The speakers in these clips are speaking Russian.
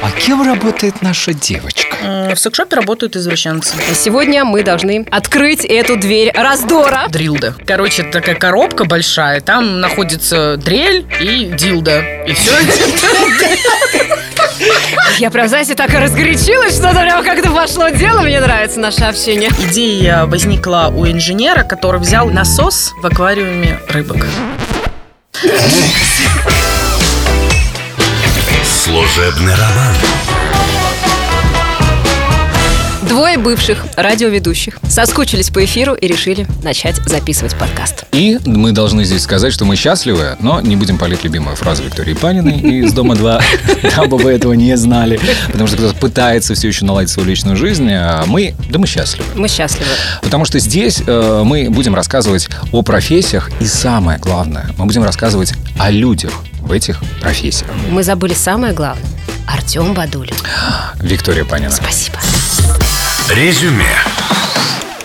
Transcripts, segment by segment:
А кем работает наша девочка? М, В секшопе работают извращенцы. Сегодня мы должны открыть эту дверь раздора. Дрилда. Короче, это такая коробка большая, там находится дрель и дилда. И все. Я прям, знаете, так и разгорячилась, что-то прям как-то пошло дело. Мне нравится наше общение. Идея возникла у инженера, который взял насос в аквариуме рыбок. Служебный роман. Двое бывших радиоведущих соскучились по эфиру и решили начать записывать подкаст. И мы должны здесь сказать, что мы счастливы, но не будем палить любимую фразу Виктории Паниной из «Дома-2», дабы вы этого не знали, потому что кто-то пытается все еще наладить свою личную жизнь, а мы, да мы счастливы. Мы счастливы. Потому что здесь э, мы будем рассказывать о профессиях и самое главное, мы будем рассказывать о людях в этих профессиях. Мы забыли самое главное. Артем Бадулин. Виктория Панина. Спасибо. Резюме.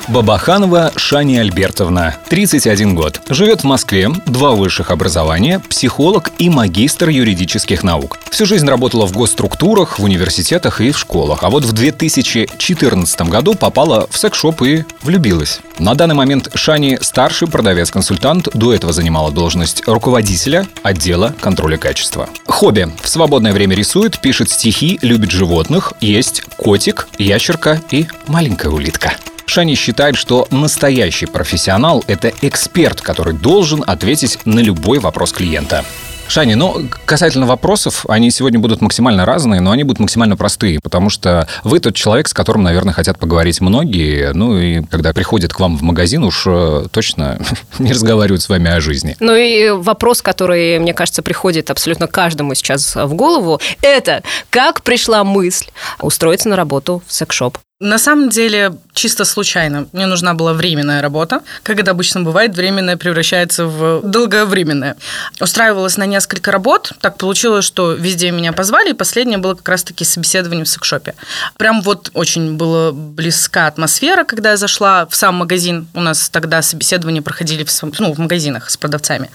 Бабаханова Шани Альбертовна, 31 год. Живет в Москве, два высших образования, психолог и магистр юридических наук. Всю жизнь работала в госструктурах, в университетах и в школах. А вот в 2014 году попала в секс-шоп и влюбилась. На данный момент Шани старший продавец-консультант, до этого занимала должность руководителя отдела контроля качества. Хобби. В свободное время рисует, пишет стихи, любит животных, есть котик, ящерка и маленькая улитка. Шани считает, что настоящий профессионал – это эксперт, который должен ответить на любой вопрос клиента. Шани, ну, касательно вопросов, они сегодня будут максимально разные, но они будут максимально простые, потому что вы тот человек, с которым, наверное, хотят поговорить многие, ну и когда приходят к вам в магазин, уж э, точно не разговаривают с вами о жизни. Ну и вопрос, который, мне кажется, приходит абсолютно каждому сейчас в голову, это как пришла мысль устроиться на работу в секс-шоп? На самом деле, чисто случайно. Мне нужна была временная работа. Как это обычно бывает, временная превращается в долговременное. Устраивалась на несколько работ. Так получилось, что везде меня позвали, и последнее было как раз-таки собеседование в секшопе. Прям вот очень была близка атмосфера, когда я зашла в сам магазин. У нас тогда собеседования проходили в, ну, в магазинах с продавцами.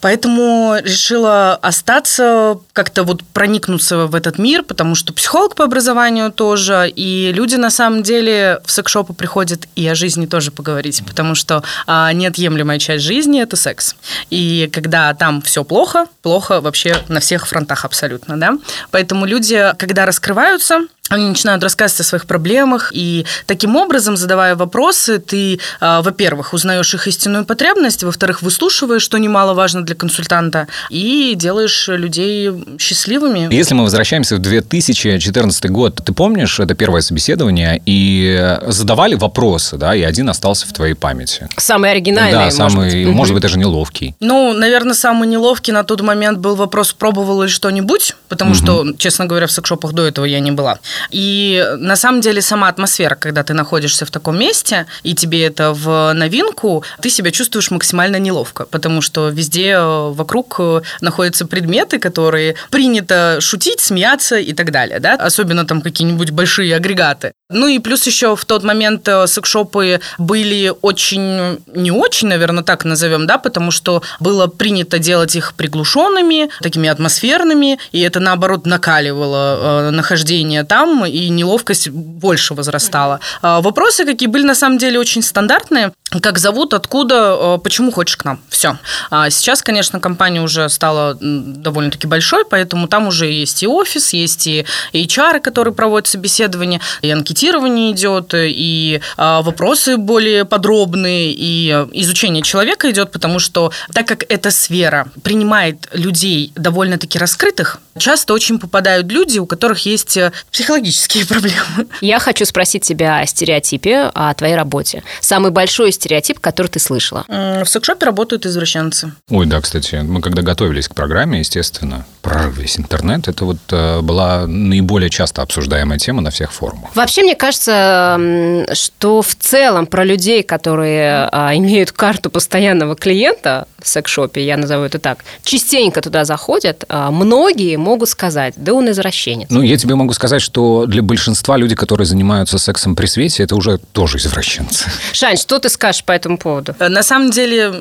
Поэтому решила остаться, как-то вот проникнуться в этот мир, потому что психолог по образованию тоже, и люди на самом деле в секс-шопы приходят и о жизни тоже поговорить, потому что а, неотъемлемая часть жизни – это секс. И когда там все плохо, плохо вообще на всех фронтах абсолютно, да. Поэтому люди, когда раскрываются, они начинают рассказывать о своих проблемах, и таким образом, задавая вопросы, ты, а, во-первых, узнаешь их истинную потребность, во-вторых, выслушиваешь, что немаловажно для консультанта, и делаешь людей счастливыми. Если мы возвращаемся в 2014 год, ты помнишь это первое собеседование, и задавали вопросы, да, и один остался в твоей памяти? Самый оригинальный, да, может самый, быть. может быть, даже неловкий. Ну, наверное, самый неловкий на тот момент был вопрос, пробовала ли что-нибудь, потому что, честно говоря, в секшопах до этого я не была. И на самом деле сама атмосфера, когда ты находишься в таком месте, и тебе это в новинку, ты себя чувствуешь максимально неловко, потому что везде э, вокруг э, находятся предметы, которые принято шутить, смеяться и так далее, да, особенно там какие-нибудь большие агрегаты. Ну и плюс еще в тот момент э, секшопы были очень, не очень, наверное, так назовем, да, потому что было принято делать их приглушенными, такими атмосферными, и это, наоборот, накаливало э, нахождение там, и неловкость больше возрастала. А Вопросы, какие были на самом деле очень стандартные, как зовут, откуда, э, почему хочешь к нам, все. Сейчас, конечно, компания уже стала довольно-таки большой, поэтому там уже есть и офис, есть и HR, которые проводят собеседование, и анкетирование идет, и а, вопросы более подробные, и изучение человека идет, потому что так как эта сфера принимает людей довольно-таки раскрытых, часто очень попадают люди, у которых есть э, психологические проблемы. Я хочу спросить тебя о стереотипе, о твоей работе. Самый большой стереотип, который ты слышала. В секшопе работают извращенцы. Ой, да, кстати, мы когда готовились к программе, естественно, про весь интернет, это вот э, была наиболее часто обсуждаемая тема на всех форумах. Вообще, мне кажется, что в целом про людей, которые а, имеют карту постоянного клиента, в секс-шопе, я назову это так, частенько туда заходят, а, многие могут сказать, да он извращенец. Ну, я тебе могу сказать, что для большинства людей, которые занимаются сексом при свете, это уже тоже извращенцы. Шань, что ты скажешь по этому поводу? Э, На самом деле,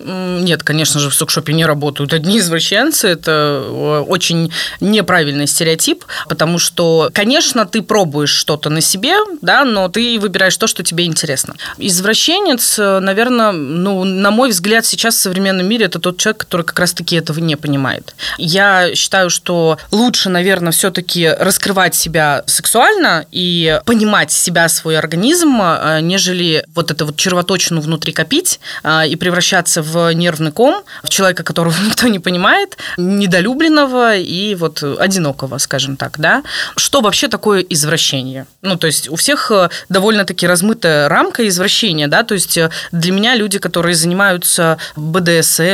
нет, конечно же, в секшопе не работают одни извращенцы. Это э, очень неправильный стереотип, потому что, конечно, ты пробуешь что-то на себе, да, но ты выбираешь то, что тебе интересно. Извращенец, э, наверное, ну, на мой взгляд, сейчас в современном мире это тот человек, который как раз-таки этого не понимает. Я считаю, что лучше, наверное, все-таки раскрывать себя сексуально и понимать себя, свой организм, э, нежели вот это вот червоточину внутри копить э, и превращаться в нервный ком, в человека, которого никто не понимает, недолюбленного и вот одинокого, скажем так, да. Что вообще такое извращение? Ну, то есть у всех э, довольно-таки размытая рамка извращения, да, то есть для меня люди, которые занимаются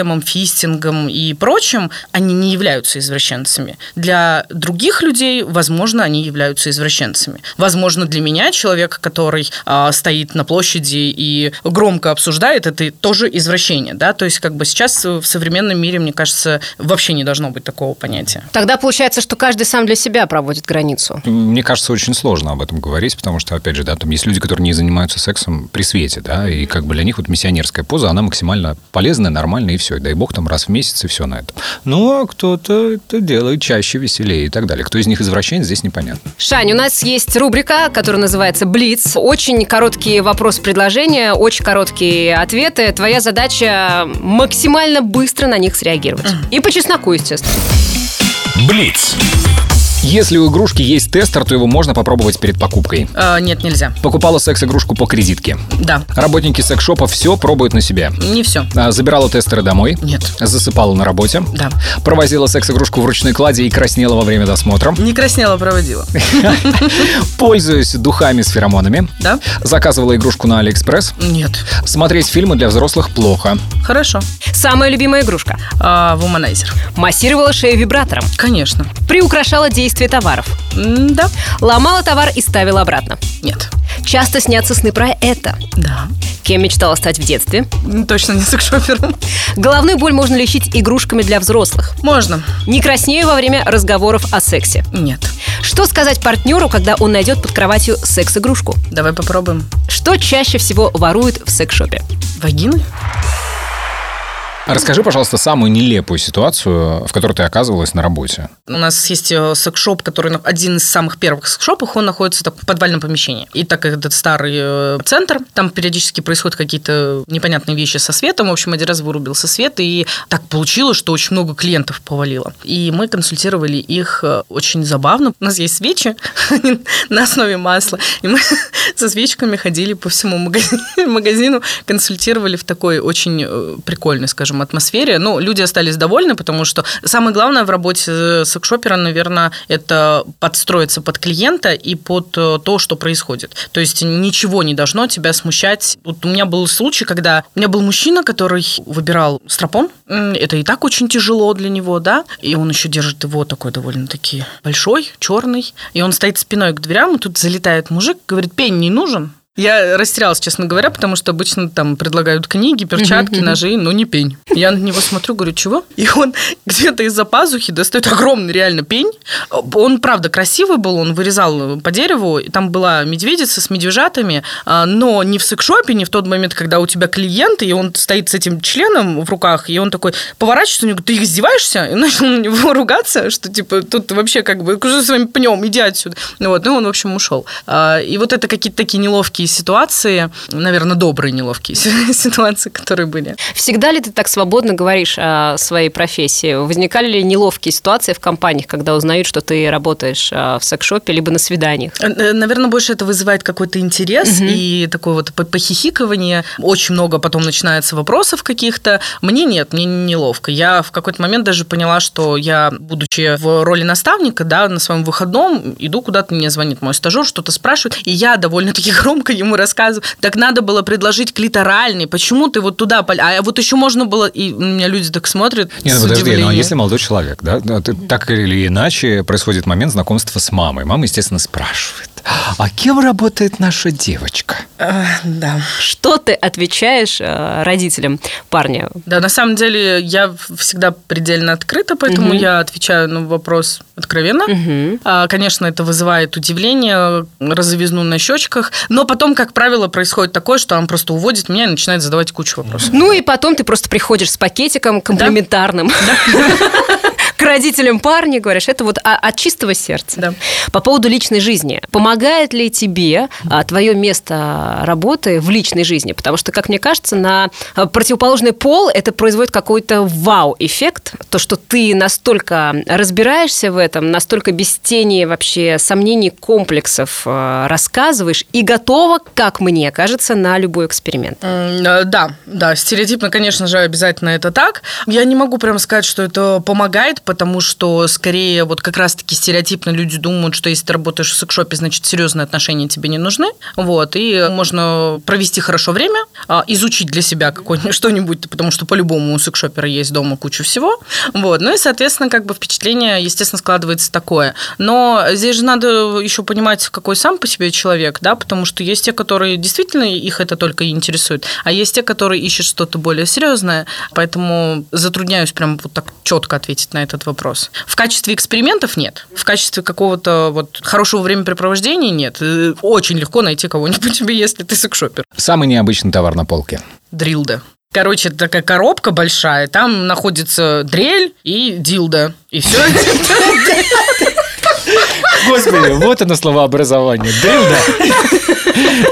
БДСМом, фистингом и прочим, они не являются извращенцами. Для других людей, возможно, они являются извращенцами. Возможно, для меня человек, который а, стоит на площади и громко обсуждает, это тоже извращение, да, то есть как бы сейчас в современном мире, мне кажется, вообще не должно быть такого понятия. Тогда получается, что каждый сам для себя проводит границу. Мне кажется, очень сложно об этом говорить, потому что, опять же, да, там есть люди, которые не занимаются сексом при свете, да, и как бы для них вот миссионерская поза, она максимально полезная, нормальная, и все. И дай бог там раз в месяц, и все на этом. Ну, а кто-то это делает чаще, веселее и так далее. Кто из них извращенец, здесь непонятно. Шань, у нас есть рубрика, которая называется «Блиц». Очень короткие вопросы-предложения, очень короткие ответы. Твоя задача максимально быстро на них среагировать. И по чесноку, естественно. Блиц. Если у игрушки есть тестер, то его можно попробовать перед покупкой. Э, нет, нельзя. Покупала секс-игрушку по кредитке. Да. Работники секс-шопа все пробуют на себе. Не все. А, Забирала тестеры домой. Нет. Засыпала на работе. Да. Провозила секс-игрушку в ручной клади и краснела во время досмотра. Не краснела, провозила. Пользуюсь духами с феромонами. Да? Заказывала игрушку на Алиэкспресс. Нет. Смотреть фильмы для взрослых плохо. Хорошо. Самая любимая игрушка. Вуманайзер. Массировала шею вибратором. Конечно. Приукрашала действие товаров. М, Да. Ломала товар и ставила обратно. Нет. Часто снятся сны про это. Да. Кем мечтала стать в детстве? М, Точно не секшопером. Головную боль можно лечить игрушками для взрослых. Можно. Не краснею во время разговоров о сексе. Нет. Что сказать партнеру, когда он найдет под кроватью секс-игрушку? Давай попробуем. Что чаще всего воруют в секс-шопе? Вагины? Расскажи, пожалуйста, самую нелепую ситуацию, в которой ты оказывалась на работе. У нас есть э, секс-шоп, который один из самых первых секс-шопов, он находится так, в подвальном помещении. И так как это старый э, центр, там периодически происходят какие-то непонятные вещи со светом. В общем, один раз вырубился свет, и так получилось, что очень много клиентов повалило. И мы консультировали их э, очень забавно. У нас есть свечи на основе масла, и мы со свечками ходили по всему магази- магазину, консультировали в такой очень прикольной, скажем, атмосфере. Ну, люди остались довольны, потому что самое главное в работе секс-шопера, наверное, это подстроиться под клиента и под э, то, что происходит. То есть ничего не должно тебя смущать. Вот у меня был случай, когда у меня был мужчина, который выбирал стропон. Это и так очень тяжело для него, да, и он еще держит его такой довольно-таки большой, черный, и он стоит спиной к дверям, и тут залетает мужик, говорит, пень не нужен. Я растерялась, честно говоря, потому что обычно там предлагают книги, перчатки, ножи, но не пень. Я на него смотрю, говорю, чего? И он где-то из-за пазухи достает огромный реально пень. Он, правда, красивый был, он вырезал по дереву, и там была медведица с медвежатами, а, но не в секшопе, не в тот момент, когда у тебя клиент, и он стоит с этим членом в руках, и он такой поворачивается, у него, ты издеваешься? И начал на него ругаться, что типа тут вообще как бы, что с вами пнем, иди отсюда. Ну вот, ну он, в общем, ушел. А, И вот это какие-то такие неловкие ситуации, наверное, добрые неловкие ситуации, которые были. Всегда ли ты так свободно говоришь о своей профессии? Возникали ли неловкие ситуации в компаниях, когда узнают, что ты работаешь а, в секс-шопе, либо на свиданиях? Э, Наверное, больше это вызывает какой-то интерес и такое вот по- похихикывание. Очень много потом начинается вопросов каких-то. Мне нет, мне неловко. Я в какой-то момент даже поняла, что я, будучи в роли наставника, да, на своем выходном, иду куда-то, мне звонит мой стажер, что-то спрашивает, и я довольно-таки громко ему рассказываю. Так надо было предложить клиторальный, почему ты вот туда... пол- А вот еще можно было... И у меня люди так смотрят Нет, с ну подожди, ну а удивлением. если молодой человек, да, да, ты- так или иначе происходит момент знакомства с мамой. Мама, естественно, спрашивает. А кем работает наша девочка? Э, да. Что ты отвечаешь э, родителям парня? Да, на самом деле я всегда предельно открыта, поэтому Мгм. я отвечаю на вопрос откровенно. Мгм. А, Конечно, это вызывает удивление, розовизну на щечках, но потом, как правило, происходит такое, что он просто уводит меня и начинает задавать кучу вопросов. Ну и потом ты просто приходишь с пакетиком комплиментарным к родителям парня, говоришь, это вот от чистого сердца. Да. По поводу личной жизни. Помогает ли тебе а, твое место работы в личной жизни? Потому что, как мне кажется, на а, противоположный пол это производит какой-то вау-эффект. То, что ты настолько разбираешься в этом, настолько без тени вообще сомнений, комплексов а, рассказываешь и готова, как мне кажется, на любой эксперимент. Э, Да, да, стереотипно, конечно же, обязательно это так. Я не могу прям сказать, что это помогает, потому что скорее вот как раз-таки стереотипно люди думают, что если ты работаешь в секшопе, значит, серьезные отношения тебе не нужны. Вот, и можно провести хорошо время, а, изучить для себя какое-нибудь что-нибудь, потому что по-любому у секшопера есть дома куча всего. Вот, ну и, соответственно, как бы впечатление, естественно, складывается такое. Но здесь же надо еще понимать, какой сам по себе человек, да, потому что есть те, которые действительно их это только интересует, а есть те, которые ищут что-то более серьезное, поэтому затрудняюсь прям вот так четко ответить на этот вопрос. В качестве экспериментов нет, в качестве какого-то вот хорошего времяпрепровождения нет. Э, Очень легко найти кого-нибудь тебе, если ты секшопер. Самый необычный товар на полке. Дрилда. Короче, такая коробка большая, там находится дрель и дилда. И все. Господи, вот оно словообразование. Дылда.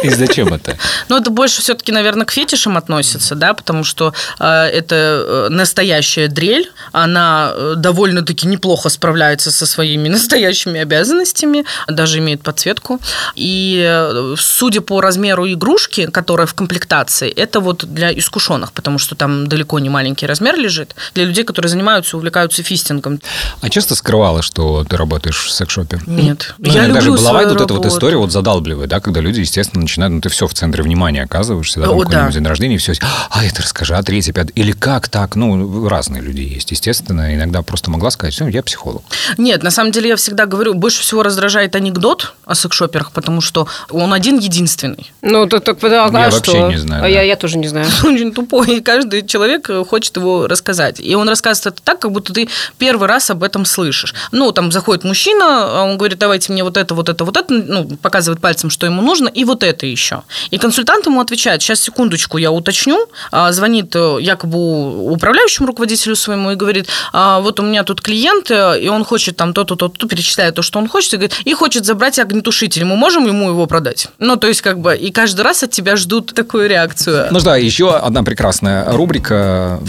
И зачем это? Но это больше все-таки, наверное, к фетишам относится, да, потому что э, это э, настоящая дрель, она э, довольно-таки неплохо справляется со своими настоящими обязанностями, даже имеет подсветку. И судя по размеру игрушки, которая в комплектации, это вот для искушенных, потому что там далеко не маленький размер лежит, для людей, которые занимаются, увлекаются фистингом. А часто скрывала, что ты работаешь в секшопе? Нет. Ну, Я люблю бывает свою вот эта вот работу. история вот задалбливает, да, когда люди, естественно, начинают, ну, ты все в центре внимания оказываешься, да, там О, да. день рождения, и все, а это расскажи, а третий, пятый, или как так, ну, разные люди есть, естественно, иногда просто могла сказать, все, я психолог. Нет, на самом деле я всегда говорю, больше всего раздражает анекдот о секшоперах, потому что он один единственный. Ну, то, так, а Я что? вообще не знаю, А да. я, я тоже не знаю. Он очень тупой, и каждый человек хочет его рассказать. И он рассказывает это так, как будто ты первый раз об этом слышишь. Ну, там заходит мужчина, а он говорит, давайте мне вот это, вот это, вот это, ну, показывает пальцем, что ему нужно, и вот это еще. И консультант ему отвечает, сейчас, секундочку, я уточню, А, звонит э, якобы управляющему руководителю своему и говорит, «А, вот у меня тут клиент, э, и он хочет там то-то, то-то, перечисляет то, что он хочет, и, говорит, и хочет забрать огнетушитель, мы можем ему его продать? Ну, то есть, как бы, и каждый раз от тебя ждут такую реакцию. Ну да, еще одна прекрасная рубрика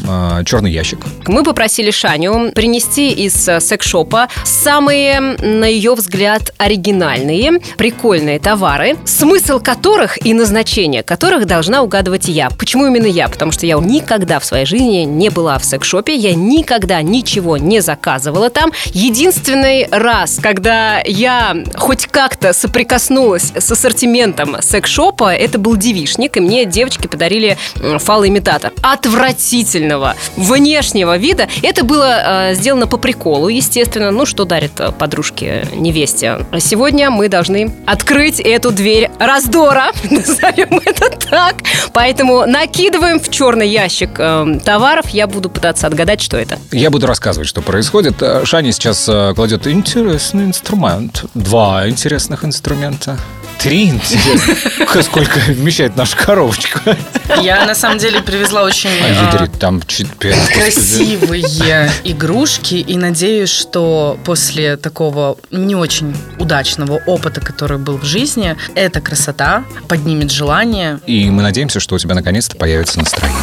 «Черный ящик». Мы попросили Шаню принести из э, секс-шопа самые, на ее взгляд, оригинальные, прикольные товары, смысл которых и назначение которых должна угадывать я. Почему именно я? Потому что я никогда в своей жизни не была в секс-шопе, я никогда ничего не заказывала там. Единственный раз, когда я хоть как-то соприкоснулась с ассортиментом секс-шопа, это был девишник, и мне девочки подарили фалоимитатор. Отвратительного, внешнего вида. Это было э, сделано по приколу, естественно. Ну, что дарит э, подружке невесте. Сегодня мы должны открыть эту дверь раздора, назовем это так. Поэтому накидываем в черный ящик э, товаров. Я буду пытаться отгадать, что это. Я буду рассказывать, что происходит. Э, Шаня сейчас э, кладет интересный инструмент. Два интересных инструмента. Три интересных. Сколько вмещает наша коробочка. Я на самом деле привезла очень А, а, там красивые игрушки и надеюсь, что после такого не очень удачного опыта, который был в жизни, эта красота поднимет желание. И мы надеемся, что у тебя наконец-то появится настроение.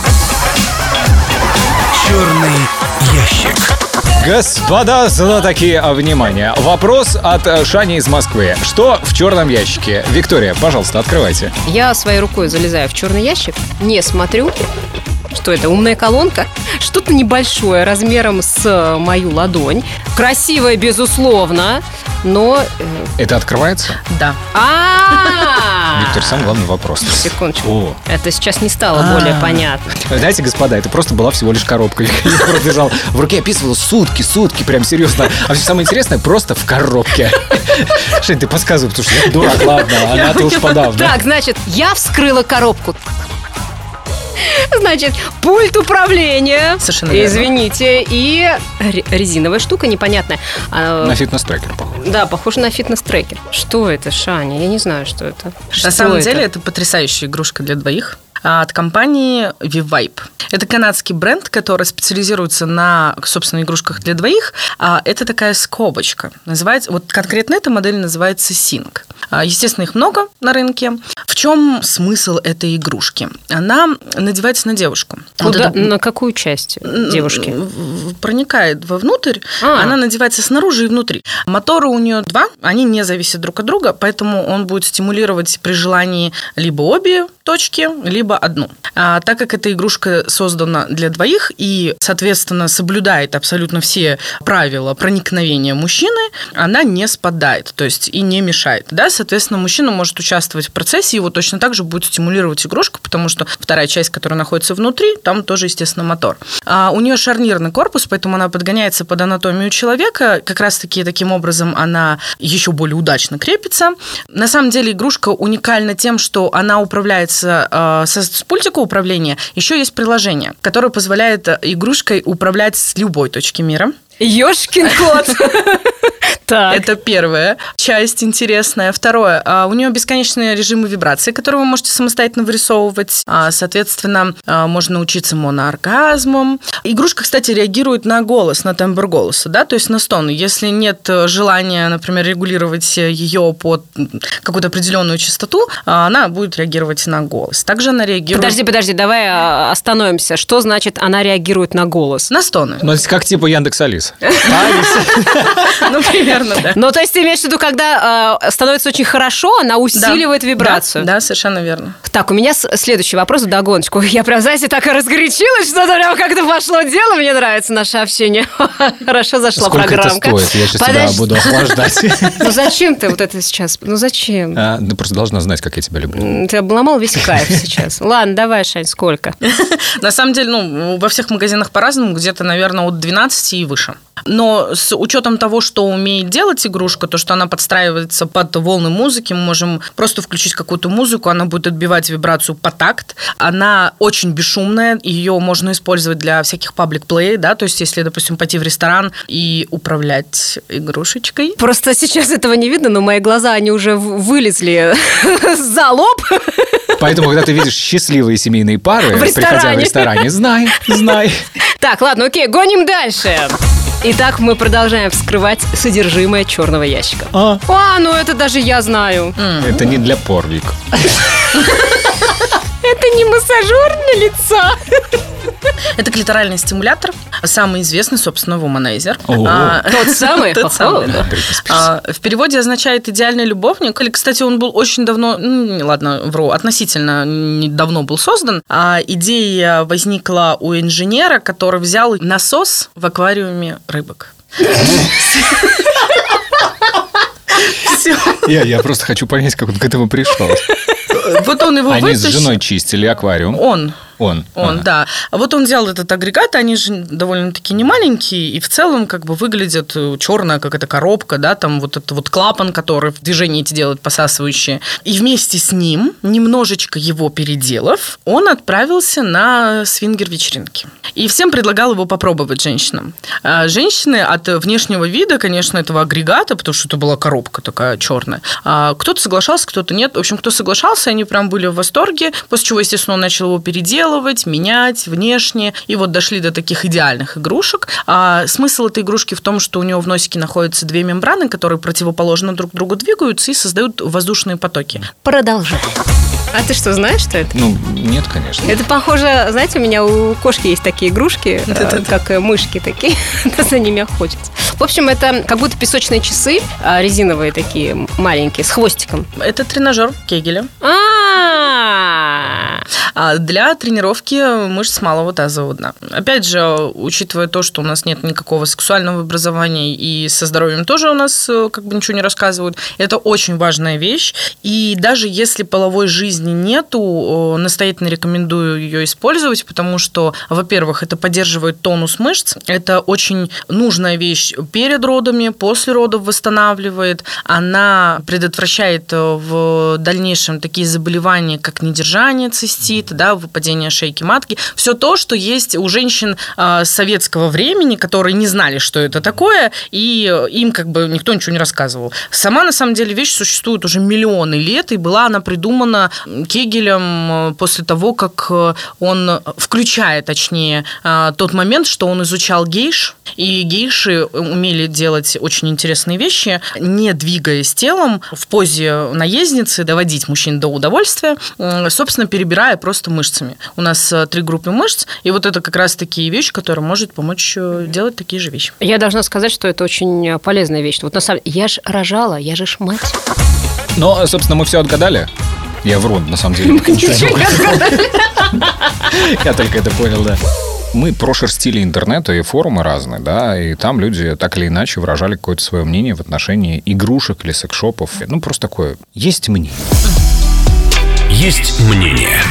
Черный ящик. Господа знатоки, внимание! Вопрос от э, Шани из Москвы. Что в черном ящике? Виктория, пожалуйста, открывайте. Я своей рукой залезаю в черный ящик, не смотрю. Что это, умная колонка? Что-то небольшое, размером с мою ладонь. Красивое, безусловно, но... э, Это открывается? Да. А, Виктор, самый главный вопрос. Секундочку. О. Это сейчас не стало более А. понятно. Знаете, господа, это просто была всего лишь коробка. Я просто держал в руке, описывал сутки, сутки, прям серьезно. А все самое интересное просто в коробке. Жень, ты подсказывай, потому что я дурак, ладно, она-то уж подавно. Так, значит, я вскрыла коробку. Значит, пульт управления. Совершенно верно. Извините. И ре- резиновая штука непонятная. А, На фитнес-трекер, похоже. Да, похоже на фитнес-трекер. Что это, Шаня? Я не знаю, что это. Что На самом деле это потрясающая игрушка для двоих от компании Vivibe. Это канадский бренд, который специализируется на, собственно, игрушках для двоих. А, Это такая скобочка. Называется, вот конкретно эта модель называется Sync. А, Естественно, их много на рынке. В чем смысл этой игрушки? Она надевается на девушку. Вот Куда, это- на какую часть девушки? проникает вовнутрь, А. она надевается снаружи и внутри. Моторы у нее два, они не зависят друг от друга, поэтому он будет стимулировать при желании либо обе точки, либо одну. А, так как эта игрушка создана для двоих и, соответственно, соблюдает абсолютно все правила проникновения мужчины, она не спадает, то есть и не мешает. Да? Соответственно, мужчина может участвовать в процессе, его точно так же будет стимулировать игрушка, потому что вторая часть, которая находится внутри, там тоже, естественно, мотор. А у нее шарнирный корпус, поэтому она подгоняется под анатомию человека. Как раз-таки таким образом она еще более удачно крепится. На самом деле игрушка уникальна тем, что она управляется э, со, с пультика управления. Еще есть приложение, которое позволяет э, игрушкой управлять с любой точки мира. Ёшкин кот. Так. Это первая часть интересная. Второе, а, у нее бесконечные режимы вибрации, которые вы можете самостоятельно вырисовывать. А, Соответственно, а, можно научиться монооргазмом. Игрушка, кстати, реагирует на голос, на тембр голоса, да, то есть на стон. Если нет э, желания, например, регулировать ее под какую-то определенную частоту, она будет реагировать на голос. Также она реагирует Подожди, подожди, давай остановимся. Что значит она реагирует на голос? на стоны. Ну, это как типа Яндекс Алис. Ну, примерно, да. Ну, то есть ты имеешь в виду, когда а, становится очень хорошо, она усиливает Да, вибрацию? Да, да, совершенно верно. Так, у меня следующий вопрос догоночку. Я прям, знаете, так и разгорячилась, что-то прям как-то пошло дело. Мне нравится наше общение. Хорошо зашла Сколько это программка. стоит? Я сейчас тебя буду охлаждать. Ну зачем ты вот это сейчас? Ну зачем? А, Ты просто должна знать, как я тебя люблю. Ты обломал весь кайф сейчас. Ладно, давай, Шань, сколько? На самом деле, ну, во всех магазинах по-разному, где-то, наверное, от 12 и выше. Но с учетом того, что умеет делать игрушка, то, что она подстраивается под волны музыки, мы можем просто включить какую-то музыку, она будет отбивать вибрацию по такт. Она очень бесшумная, ее можно использовать для всяких паблик-плей, да, то есть если, допустим, пойти в ресторан и управлять игрушечкой, Просто сейчас этого не видно, но мои глаза, они уже вылезли за лоб. Поэтому, когда ты видишь счастливые семейные пары, приходя в ресторане. ресторане, знай, знай. Так, ладно, окей, гоним дальше. Итак, мы продолжаем вскрывать содержимое черного ящика. А, А, ну это даже я знаю. это не для порвик. Это не массажер для лица. это клиторальный стимулятор, самый известный, собственно, вуманайзер. О. А, Тот самый? Тот самый, да. А, В переводе означает идеальный любовник. Или, кстати, он был очень давно, ну, ладно, вру, относительно недавно был создан. А идея возникла у инженера, который взял насос в аквариуме рыбок. Все. Я, я просто хочу понять, как он к этому пришел. Вот он его Они с вытащил. женой чистили аквариум. Он. Он. Он, Ага. да. А вот он взял этот агрегат, они же довольно-таки не маленькие, и в целом как бы выглядят черная, как эта коробка, да, там вот этот вот клапан, который в движении эти делают посасывающие. И вместе с ним, немножечко его переделав, он отправился на свингер-вечеринки. И всем предлагал его попробовать женщинам. А Женщины от внешнего вида, конечно, этого агрегата, потому что это была коробка такая черная, а кто-то соглашался, кто-то нет. В общем, кто соглашался, они прям были в восторге, после чего, естественно, он начал его переделывать, менять внешне, и вот дошли до таких идеальных игрушек. А смысл этой игрушки в том, что у него в носике находятся две мембраны, которые противоположно друг другу двигаются и создают воздушные потоки. Продолжай. А ты что, знаешь, что это? Ну, нет, конечно. Это похоже, знаете, у меня у кошки есть такие игрушки, э, как э, мышки такие, за ними охотятся. В общем, это как будто песочные часы, а, резиновые такие маленькие, с хвостиком. Это тренажер Кегеля. А, А для тренировки мышц малого тазового дна. Опять же, учитывая то, что у нас нет никакого сексуального образования и со здоровьем тоже у нас э, как бы ничего не рассказывают, это очень важная вещь. И даже если половой жизни нету, настоятельно рекомендую ее использовать, потому что, во-первых, это поддерживает тонус мышц, это очень нужная вещь перед родами, после родов восстанавливает, она предотвращает э, в дальнейшем такие заболевания, как недержание цистит, да, выпадение шейки матки, все то, что есть у женщин э, советского времени, которые не знали, что это такое, и им как бы никто ничего не рассказывал. Сама, на самом деле, вещь существует уже миллионы лет, и была она придумана Кегелем э, после того, как он включает, точнее, тот момент, что он изучал гейш, и гейши умели делать очень интересные вещи, не двигаясь телом, в позе наездницы, доводить мужчин до удовольствия, собственно, перебирая просто мышцами. У нас э, три группы мышц, и вот это как раз такие вещи, которые может помочь э, делать такие же вещи. Я должна сказать, что это очень полезная вещь. Вот на самом деле, я же рожала, я же ж мать. Но, собственно, мы все отгадали. Я вру, на самом деле. Я только это понял, да. Мы прошерстили интернет и форумы разные, да, и там люди так или иначе выражали какое-то свое мнение в отношении игрушек или секшопов. Ну, просто такое. Есть мнение. Есть мнение.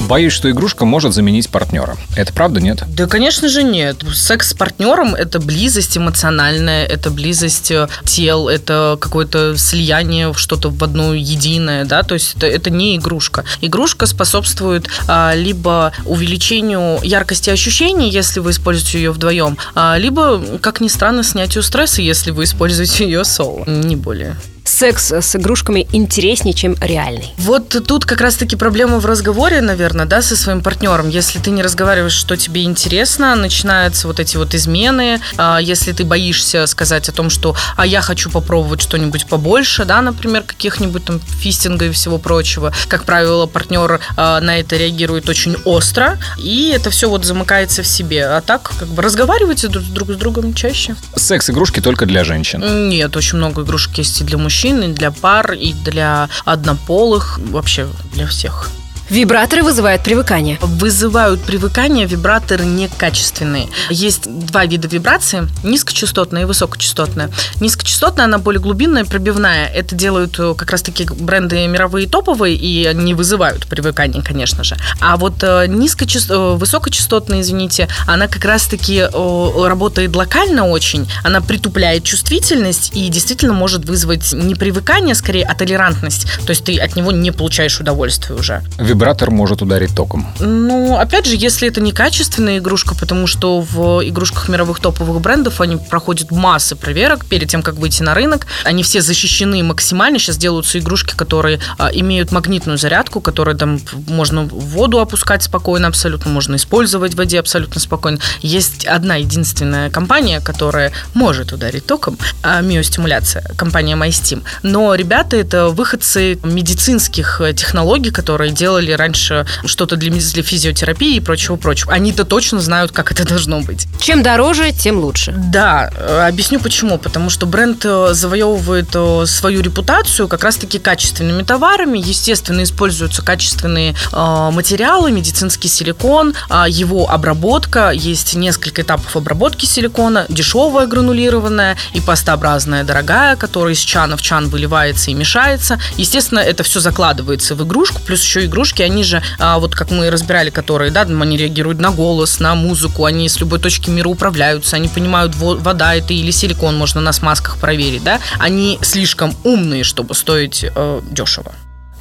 Боюсь, что игрушка может заменить партнера. Это правда, нет? Да, конечно же, нет. Секс с партнером – это близость эмоциональная, это близость э, тел, это какое-то слияние в что-то в одно единое, да, то есть это, это не игрушка. Игрушка способствует а, либо увеличению яркости ощущений, если вы используете ее вдвоем, а, либо, как ни странно, снятию стресса, если вы используете ее соло, не более секс с игрушками интереснее, чем реальный? Вот тут как раз-таки проблема в разговоре, наверное, да, со своим партнером. Если ты не разговариваешь, что тебе интересно, начинаются вот эти вот измены. А, если ты боишься сказать о том, что «а я хочу попробовать что-нибудь побольше», да, например, каких-нибудь там фистинга и всего прочего, как правило, партнер а, на это реагирует очень остро, и это все вот замыкается в себе. А так, как бы разговаривайте друг с другом чаще. Секс-игрушки только для женщин? Нет, очень много игрушек есть и для мужчин мужчин, и для пар, и для однополых, вообще для всех. Вибраторы вызывают привыкание. Вызывают привыкание вибраторы некачественные. Есть два вида вибрации, низкочастотная и высокочастотная. Низкочастотная, она более глубинная, пробивная. Это делают э, как раз-таки бренды мировые топовые и не вызывают привыкания, конечно же. А вот э, низкочаст... Э, высокочастотная, извините, она как раз-таки работает локально очень, она притупляет чувствительность и действительно может вызвать не привыкание, скорее, а толерантность. То есть ты от него не получаешь удовольствия уже вибратор может ударить током? Ну, опять же, если это не качественная игрушка, потому что в игрушках мировых топовых брендов они проходят массы проверок перед тем, как выйти на рынок. Они все защищены максимально. Сейчас делаются игрушки, которые а, имеют магнитную зарядку, которые там можно в воду опускать спокойно абсолютно, можно использовать в воде абсолютно спокойно. Есть одна единственная компания, которая может ударить током, а, миостимуляция, компания MySteam. Но ребята это выходцы медицинских технологий, которые делали делали раньше что-то для, для физиотерапии и прочего-прочего. Они-то точно знают, как это должно быть. Чем дороже, тем лучше. Да, э, объясню почему. Потому что бренд э, завоевывает э, свою репутацию как раз-таки качественными товарами. Естественно, используются качественные материалы, медицинский силикон, его обработка. Есть несколько этапов обработки силикона. Дешевая гранулированная и пастообразная дорогая, которая из чана в чан выливается и мешается. Естественно, это все закладывается в игрушку, плюс еще игрушки игрушки, они же, а, вот как мы разбирали, которые, да, они реагируют на голос, на музыку, они с любой точки мира управляются, они понимают, вода это или силикон, можно на смазках проверить, да, они слишком умные, чтобы стоить э, дешево.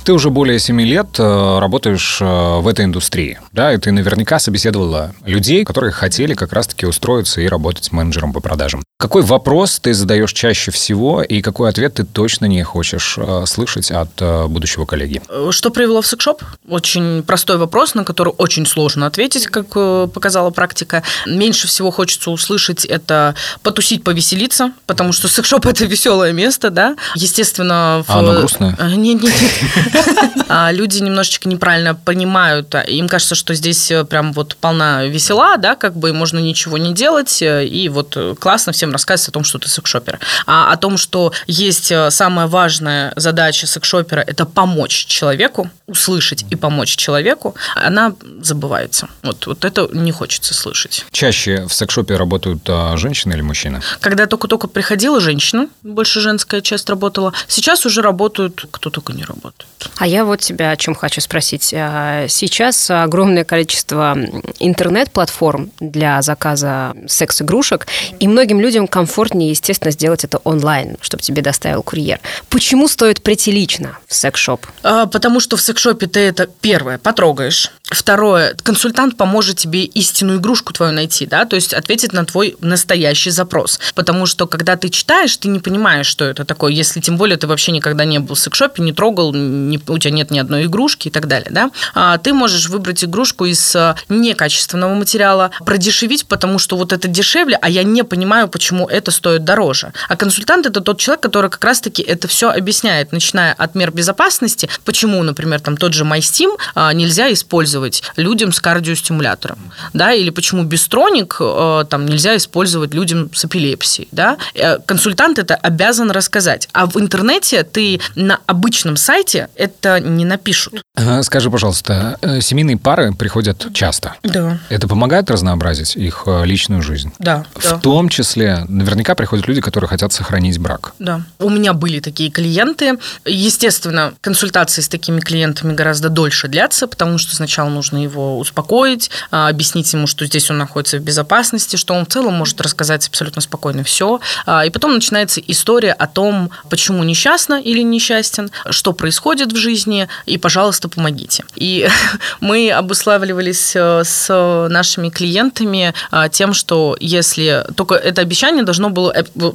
Ты уже более 7 лет э, работаешь э, в этой индустрии, да, и ты наверняка собеседовала людей, которые хотели как раз-таки устроиться и работать менеджером по продажам. Какой вопрос ты задаешь чаще всего и какой ответ ты точно не хочешь э, слышать от будущего коллеги? Что привело в секшоп? Очень простой вопрос, на который очень сложно ответить, как показала практика. Меньше всего хочется услышать это потусить, повеселиться, потому что секшоп – это веселое место, да. Естественно... В... А оно грустное? Нет, нет, нет. А люди немножечко неправильно понимают. Им кажется, что здесь э, прям вот полна весела, да, как бы можно ничего не делать, э, и вот классно всем рассказывать о том, что ты секшопер. А о том, что есть самая важная задача секшопера – это помочь человеку, услышать и помочь человеку, она забывается. Вот, вот это не хочется слышать. Чаще в секшопе работают а, женщины или мужчины? Когда только-только приходила женщина, больше женская часть работала. Сейчас уже работают, кто только не работает. А я вот тебя о чем хочу спросить. А, сейчас огромное количество интернет-платформ для заказа секс-игрушек, и многим людям комфортнее, естественно, сделать это онлайн, чтобы тебе доставил курьер. Почему стоит прийти лично в секс-шоп? А, потому что в секс-шопе ты это, первое, потрогаешь. Второе, консультант поможет тебе истинную игрушку твою найти, да, то есть ответить на твой настоящий запрос. Потому что, когда ты читаешь, ты не понимаешь, что это такое, если тем более ты вообще никогда не был в секс-шопе, не трогал, не, у тебя нет ни одной игрушки и так далее, да. А ты можешь выбрать игрушку из э, некачественного материала, продешевить, потому что вот это дешевле, а я не понимаю, почему это стоит дороже. А консультант – это тот человек, который как раз-таки это все объясняет, начиная от мер безопасности, почему, например, там тот же MySteam а, нельзя использовать людям с кардиостимулятором, да, или почему бестроник э, там нельзя использовать людям с эпилепсией, да. Э, консультант это обязан рассказать. А в интернете ты на обычном сайте это не напишут. Скажи, пожалуйста, э, семейные пары приходят часто. Да. Это помогает разнообразить их личную жизнь? Да. В да. том числе, наверняка приходят люди, которые хотят сохранить брак. Да. У меня были такие клиенты. Естественно, консультации с такими клиентами гораздо дольше длятся, потому что сначала нужно его успокоить, а, объяснить ему, что здесь он находится в безопасности, что он в целом может рассказать абсолютно спокойно все. А, и потом начинается история о том, почему несчастна или несчастен, что происходит в жизни, и, пожалуйста, помогите. И мы обуславливались э, с нашими клиентами а, тем, что если только это обещание должно было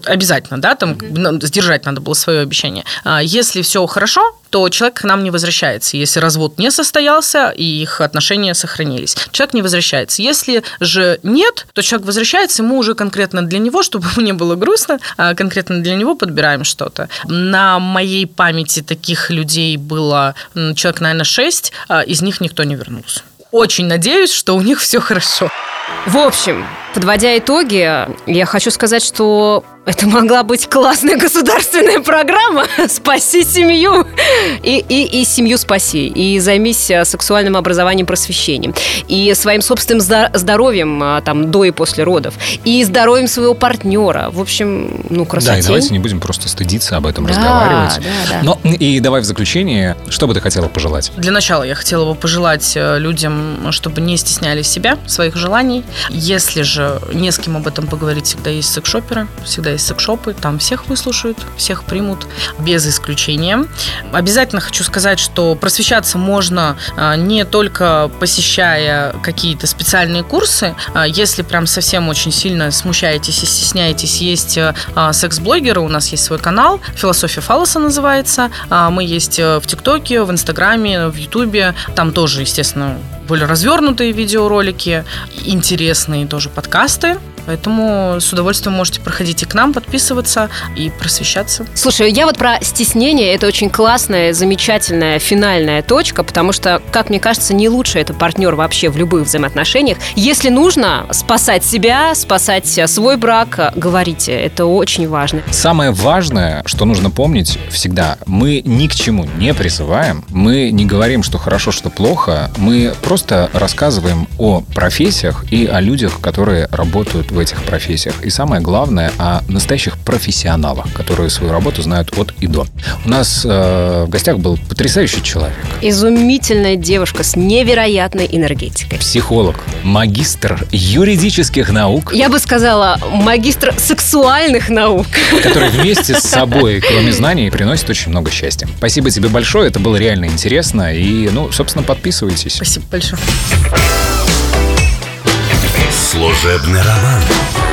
обязательно, да, там сдержать надо было свое обещание. Если все хорошо, то человек к нам не возвращается. Если развод не состоялся и их отношения сохранились, человек не возвращается. Если же нет, то человек возвращается, ему уже конкретно для него, чтобы ему не было грустно, а конкретно для него подбираем что-то. На моей памяти таких людей было человек, наверное, шесть, а из них никто не вернулся. Очень надеюсь, что у них все хорошо. В общем, подводя итоги, я хочу сказать, что это могла быть классная государственная программа «Спаси семью» и, и, и семью спаси, и займись сексуальным образованием, просвещением, и своим собственным здоровьем э, там до и после родов, и здоровьем своего партнера. В общем, ну, красота. Да, и давайте не будем просто стыдиться об этом да, разговаривать. Да, да. Но и давай в заключение, что бы ты хотела пожелать? Для начала я хотела бы пожелать э, людям, чтобы не стесняли себя, своих желаний. Если же не с кем об этом поговорить, всегда есть секшоперы, всегда есть секшопы, там всех выслушают, всех примут, без исключения. Обязательно хочу сказать, что просвещаться можно а, не только посещая какие-то специальные курсы, а, если прям совсем очень сильно смущаетесь и стесняетесь, есть а, секс-блогеры, у нас есть свой канал, «Философия фалоса» называется, мы есть в ТикТоке, в Инстаграме, в Ютубе, там тоже, естественно, более развернутые видеоролики, интересные тоже подкасты. Поэтому с удовольствием можете проходить и к нам, подписываться и просвещаться. Слушай, я вот про стеснение, это очень классная, замечательная финальная точка, потому что, как мне кажется, не лучше это партнер вообще в любых взаимоотношениях. Если нужно спасать себя, спасать свой брак, говорите, это очень важно. Самое важное, что нужно помнить всегда, мы ни к чему не призываем, мы не говорим, что хорошо, что плохо, мы просто рассказываем о профессиях и о людях, которые работают в этих профессиях. И самое главное, о настоящих профессионалах, которые свою работу знают от и до. У нас э, в гостях был потрясающий человек. Изумительная девушка с невероятной энергетикой. Психолог, магистр юридических наук. Я бы сказала, магистр сексуальных наук. Который вместе с собой, кроме знаний, приносит очень много счастья. Спасибо тебе большое, это было реально интересно. И, ну, собственно, подписывайтесь. Спасибо большое. Служебный роман.